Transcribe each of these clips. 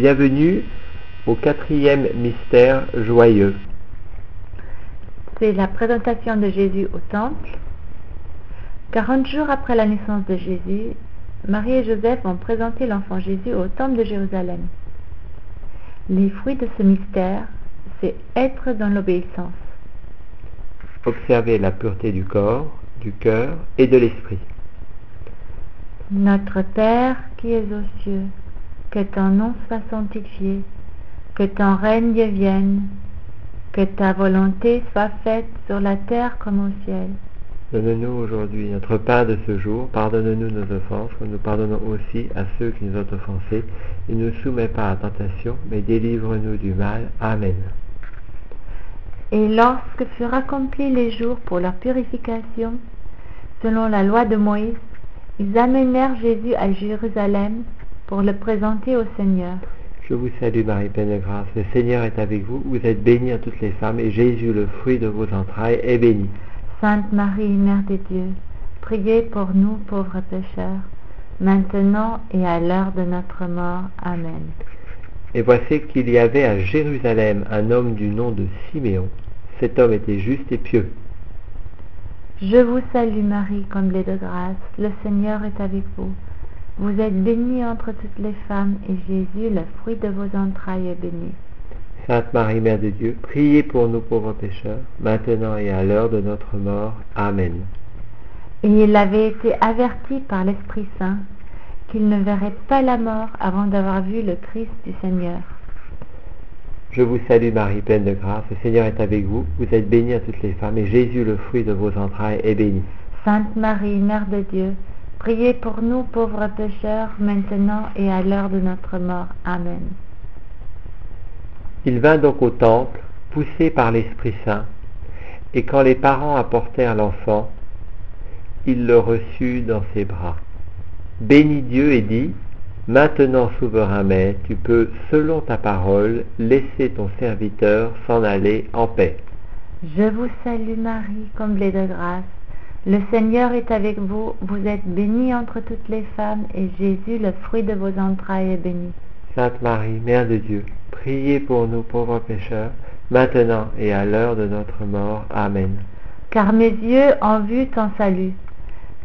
Bienvenue au quatrième mystère joyeux. C'est la présentation de Jésus au temple. 40 jours après la naissance de Jésus, Marie et Joseph ont présenté l'enfant Jésus au temple de Jérusalem. Les fruits de ce mystère, c'est être dans l'obéissance. Observez la pureté du corps, du cœur et de l'esprit. Notre Père qui es aux cieux, que ton nom soit sanctifié, que ton règne vienne, que ta volonté soit faite sur la terre comme au ciel. Donne-nous aujourd'hui notre pain de ce jour. Pardonne-nous nos offenses, comme nous pardonnons aussi à ceux qui nous ont offensés. Et ne nous soumets pas à la tentation, mais délivre-nous du mal. Amen. Et lorsque furent accomplis les jours pour leur purification, selon la loi de Moïse, ils amenèrent Jésus à Jérusalem pour le présenter au Seigneur. Je vous salue Marie, pleine de grâce. Le Seigneur est avec vous. Vous êtes bénie à toutes les femmes, et Jésus, le fruit de vos entrailles, est béni. Sainte Marie, Mère de Dieu, priez pour nous pauvres pécheurs, maintenant et à l'heure de notre mort. Amen. Et voici qu'il y avait à Jérusalem un homme du nom de Siméon. Cet homme était juste et pieux. Je vous salue Marie, comblée de grâce, le Seigneur est avec vous. Vous êtes bénie entre toutes les femmes, et Jésus, le fruit de vos entrailles, est béni. Sainte Marie, Mère de Dieu, priez pour nous pauvres pécheurs, maintenant et à l'heure de notre mort. Amen. Et il avait été averti par l'Esprit Saint qu'il ne verrait pas la mort avant d'avoir vu le Christ du Seigneur. Je vous salue Marie, pleine de grâce, le Seigneur est avec vous. Vous êtes bénie à toutes les femmes, et Jésus, le fruit de vos entrailles, est béni. Sainte Marie, Mère de Dieu, priez pour nous pauvres pécheurs, maintenant et à l'heure de notre mort. Amen. Il vint donc au temple, poussé par l'Esprit Saint, et quand les parents apportèrent l'enfant, il le reçut dans ses bras. Bénit Dieu et dit, Maintenant, souverain maître, tu peux, selon ta parole, laisser ton serviteur s'en aller en paix. Je vous salue Marie, comblée de grâce. Le Seigneur est avec vous, vous êtes bénie entre toutes les femmes, et Jésus, le fruit de vos entrailles, est béni. Sainte Marie, Mère de Dieu, priez pour nous pauvres pécheurs, maintenant et à l'heure de notre mort. Amen. Car mes yeux ont vu ton salut,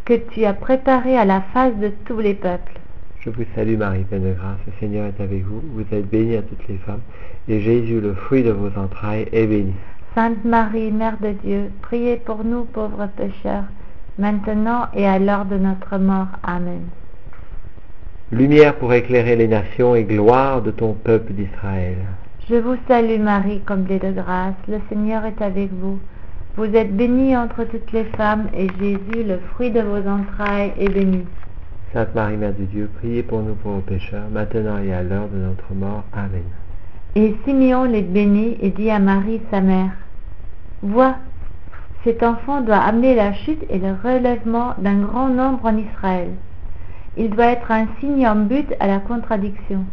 que tu as préparé à la face de tous les peuples. Je vous salue Marie, pleine de grâce, le Seigneur est avec vous, vous êtes bénie à toutes les femmes, et Jésus, le fruit de vos entrailles, est béni. Sainte Marie, Mère de Dieu, priez pour nous pauvres pécheurs, maintenant et à l'heure de notre mort. Amen. Lumière pour éclairer les nations et gloire de ton peuple d'Israël. Je vous salue Marie, comblée de grâce, le Seigneur est avec vous. Vous êtes bénie entre toutes les femmes, et Jésus, le fruit de vos entrailles, est béni. Sainte Marie, Mère de Dieu, priez pour nous pauvres pécheurs, maintenant et à l'heure de notre mort. Amen. Et Simeon les bénit et dit à Marie, sa mère, Vois, cet enfant doit amener la chute et le relèvement d'un grand nombre en Israël. Il doit être un signe en but à la contradiction.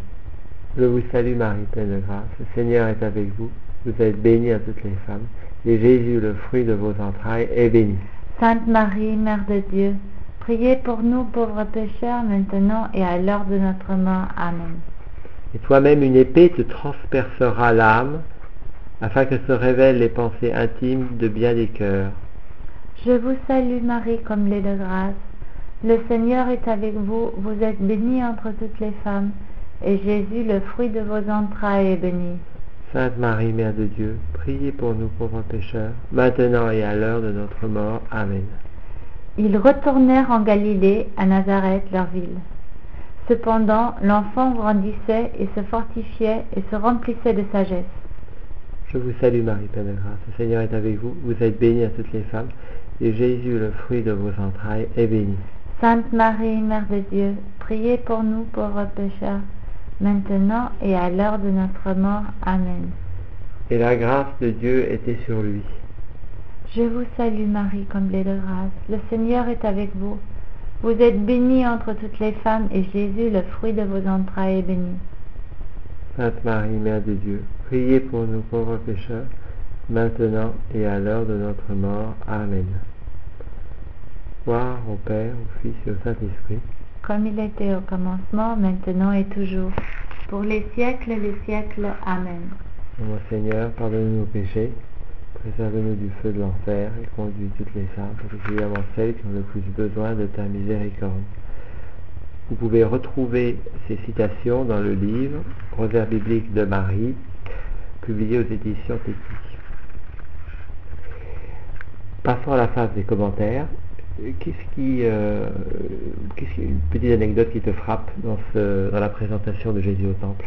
Je vous salue Marie, pleine de grâce, le Seigneur est avec vous. Vous êtes bénie à toutes les femmes, et Jésus, le fruit de vos entrailles, est béni. Sainte Marie, Mère de Dieu, priez pour nous pauvres pécheurs, maintenant et à l'heure de notre mort. Amen. Et toi-même une épée te transpercera l'âme, afin que se révèlent les pensées intimes de bien des cœurs. Je vous salue Marie, comblée de grâce. Le Seigneur est avec vous, vous êtes bénie entre toutes les femmes, et Jésus, le fruit de vos entrailles, est béni. Sainte Marie, Mère de Dieu, priez pour nous pauvres pécheurs, maintenant et à l'heure de notre mort. Amen. Ils retournèrent en Galilée, à Nazareth, leur ville. Cependant, l'enfant grandissait et se fortifiait et se remplissait de sagesse. Je vous salue Marie, pleine de grâce, le Seigneur est avec vous, vous êtes bénie à toutes les femmes, et Jésus, le fruit de vos entrailles, est béni. Sainte Marie, Mère de Dieu, priez pour nous pauvres pécheurs, maintenant et à l'heure de notre mort. Amen. Et la grâce de Dieu était sur lui. Je vous salue Marie, comblée de grâce. Le Seigneur est avec vous. Vous êtes bénie entre toutes les femmes, et Jésus, le fruit de vos entrailles, est béni. Sainte Marie, Mère de Dieu, priez pour nous pauvres pécheurs, maintenant et à l'heure de notre mort. Amen. Gloire au Père, au Fils et au Saint-Esprit. Comme il était au commencement, maintenant et toujours, pour les siècles des siècles. Amen. Mon Seigneur, pardonne-nous nos péchés, préserve-nous du feu de l'enfer et conduis toutes les âmes, particulièrement celles qui ont le plus besoin de ta miséricorde. Vous pouvez retrouver ces citations dans le livre Rosaire biblique de Marie, publié aux éditions Tétis. Passons à la phase des commentaires. Qu'est-ce qui, euh, qu'est-ce qui- une petite anecdote qui te frappe dans, ce, dans la présentation de Jésus au temple?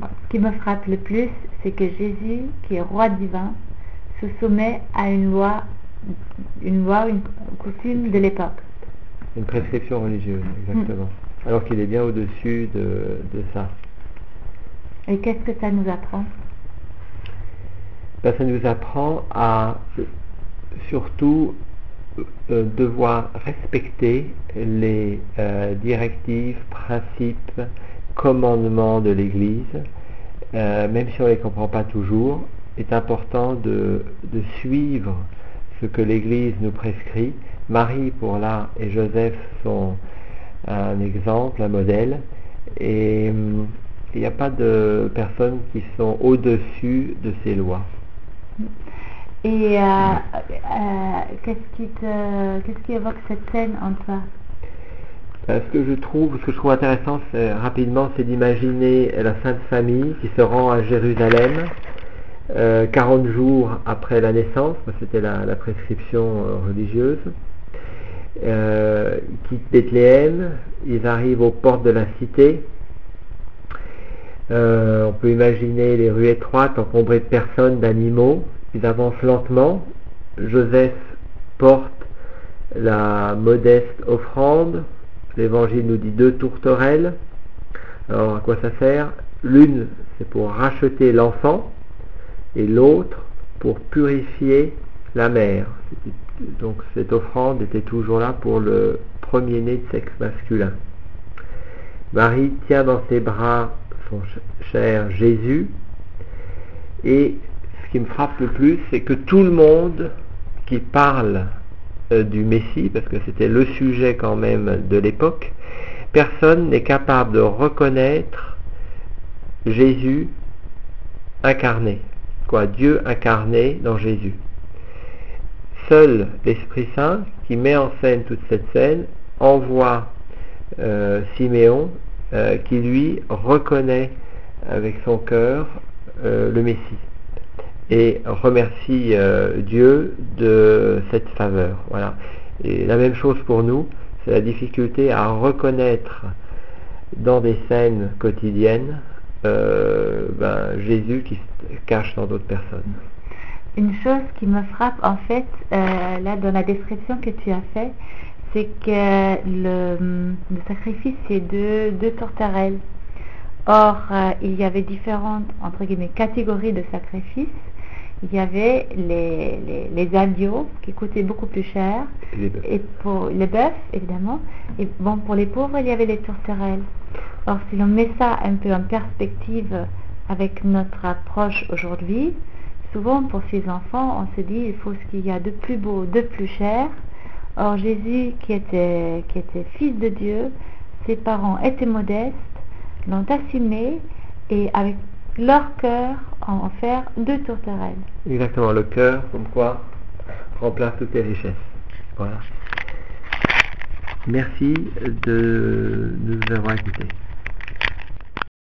Ce qui me frappe le plus, c'est que Jésus, qui est roi divin, se soumet à une loi, une loi, une coutume de l'époque. Une prescription religieuse, exactement. Alors qu'il est bien au-dessus de, de ça. Et qu'est-ce que ça nous apprend? Ben, ça nous apprend à surtout euh, devoir respecter les euh, directives, principes, commandements de l'Église, euh, même si on ne les comprend pas toujours, est important de, de suivre ce que l'Église nous prescrit. Marie, pour là, et Joseph sont un exemple, un modèle, et hum, il n'y a pas de personnes qui sont au-dessus de ces lois. Et euh, euh, qu'est-ce qui te, qu'est-ce qui évoque cette scène en toi? Euh, ce que je trouve, ce que je trouve intéressant, rapidement, c'est d'imaginer la Sainte Famille qui se rend à Jérusalem euh, 40 jours après la naissance, parce que c'était la, la prescription religieuse. Euh, ils quittent Bethléem, ils arrivent aux portes de la cité. Euh, on peut imaginer les rues étroites encombrées de personnes, d'animaux. Ils avancent lentement. Joseph porte la modeste offrande. L'évangile nous dit deux tourterelles. Alors à quoi ça sert? L'une, c'est pour racheter l'enfant et l'autre pour purifier la mère. Donc cette offrande était toujours là pour le premier-né de sexe masculin. Marie tient dans ses bras son ch- cher Jésus et ce qui me frappe le plus, c'est que tout le monde qui parle euh, du Messie, parce que c'était le sujet quand même de l'époque, personne n'est capable de reconnaître Jésus incarné, quoi, Dieu incarné dans Jésus. Seul l'Esprit Saint, qui met en scène toute cette scène, envoie euh, Siméon, euh, qui lui reconnaît avec son cœur euh, le Messie et remercie Dieu de cette faveur. Voilà. Et la même chose pour nous, c'est la difficulté à reconnaître dans des scènes quotidiennes ben, Jésus qui se cache dans d'autres personnes. Une chose qui me frappe en fait, euh, là dans la description que tu as fait, c'est que le, le sacrifice c'est deux, deux tourterelles. Or, euh, il y avait différentes entre guillemets catégories de sacrifices. Il y avait les, les, les agneaux qui coûtaient beaucoup plus cher, Et les bœufs. et pour les bœufs évidemment. Et bon, pour les pauvres, il y avait les tourterelles. Or, si l'on met ça un peu en perspective avec notre approche aujourd'hui, souvent pour ces enfants, on se dit il faut ce qu'il y a de plus beau, de plus cher. Or, Jésus, qui était, qui était fils de Dieu, ses parents étaient modestes, l'ont assumé et avec leur cœur en faire deux tourterelles. Exactement, le cœur, comme quoi, remplace toutes les richesses. Voilà. Merci de nous avoir écoutés.